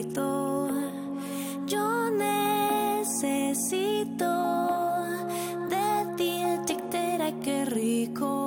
grito. Yo necesito de ti, tic, que rico.